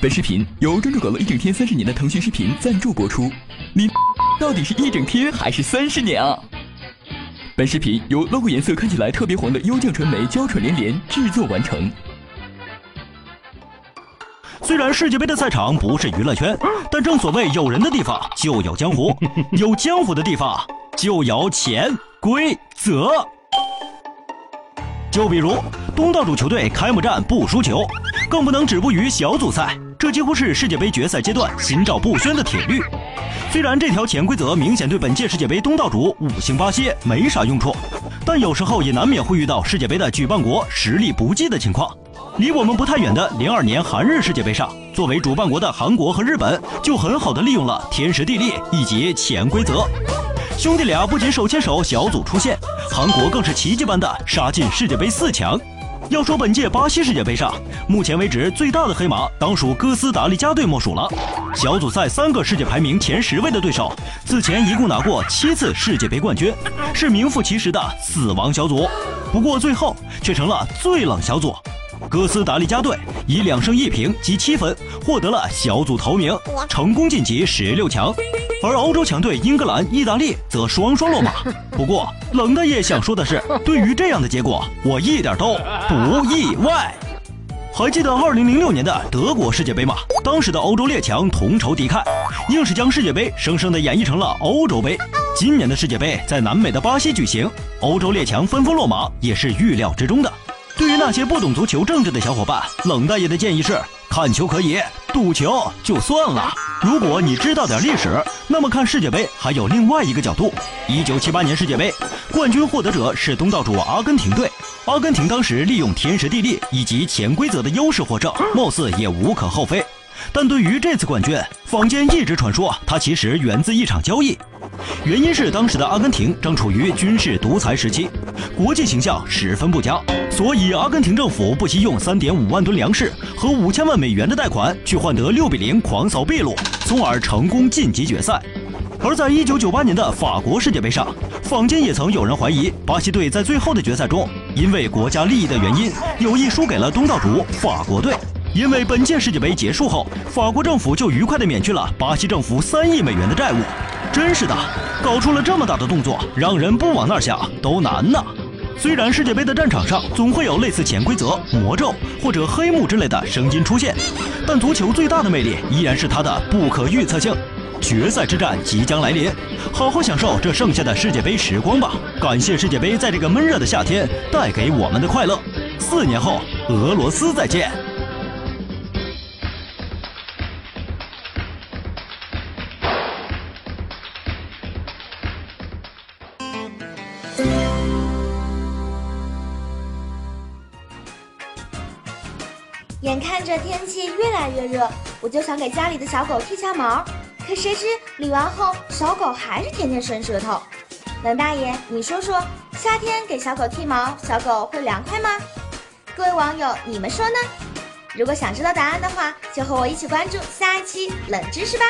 本视频由专注搞了一整天三十年的腾讯视频赞助播出。你到底是一整天还是三十年啊？本视频由 logo 颜色看起来特别黄的优酱传媒娇喘连连制作完成。虽然世界杯的赛场不是娱乐圈，但正所谓有人的地方就有江湖，有江湖的地方就有潜规则。就比如东道主球队开幕战不输球，更不能止步于小组赛。这几乎是世界杯决赛阶段心照不宣的铁律。虽然这条潜规则明显对本届世界杯东道主五星巴西没啥用处，但有时候也难免会遇到世界杯的举办国实力不济的情况。离我们不太远的零二年韩日世界杯上，作为主办国的韩国和日本就很好的利用了天时地利以及潜规则。兄弟俩不仅手牵手小组出线，韩国更是奇迹般的杀进世界杯四强。要说本届巴西世界杯上，目前为止最大的黑马当属哥斯达黎加队莫属了。小组赛三个世界排名前十位的对手，此前一共拿过七次世界杯冠军，是名副其实的死亡小组。不过最后却成了最冷小组。哥斯达黎加队以两胜一平积七分，获得了小组头名，成功晋级十六强。而欧洲强队英格兰、意大利则双双落马。不过，冷大爷想说的是，对于这样的结果，我一点都不意外。还记得2006年的德国世界杯吗？当时的欧洲列强同仇敌忾，硬是将世界杯生生的演绎成了欧洲杯。今年的世界杯在南美的巴西举行，欧洲列强纷纷落马，也是预料之中的。对于那些不懂足球政治的小伙伴，冷大爷的建议是：看球可以，赌球就算了。如果你知道点历史，那么看世界杯还有另外一个角度。一九七八年世界杯冠军获得者是东道主阿根廷队，阿根廷当时利用天时地利以及潜规则的优势获胜，貌似也无可厚非。但对于这次冠军，坊间一直传说它其实源自一场交易，原因是当时的阿根廷正处于军事独裁时期，国际形象十分不佳，所以阿根廷政府不惜用三点五万吨粮食和五千万美元的贷款去换得六比零狂扫秘鲁，从而成功晋级决赛。而在一九九八年的法国世界杯上，坊间也曾有人怀疑巴西队在最后的决赛中，因为国家利益的原因，有意输给了东道主法国队。因为本届世界杯结束后，法国政府就愉快地免去了巴西政府三亿美元的债务。真是的，搞出了这么大的动作，让人不往那儿想都难呐。虽然世界杯的战场上总会有类似潜规则、魔咒或者黑幕之类的声音出现，但足球最大的魅力依然是它的不可预测性。决赛之战即将来临，好好享受这剩下的世界杯时光吧。感谢世界杯在这个闷热的夏天带给我们的快乐。四年后，俄罗斯再见。眼看着天气越来越热，我就想给家里的小狗剃下毛，可谁知理完后，小狗还是天天伸舌头。冷大爷，你说说，夏天给小狗剃毛，小狗会凉快吗？各位网友，你们说呢？如果想知道答案的话，就和我一起关注下一期冷知识吧。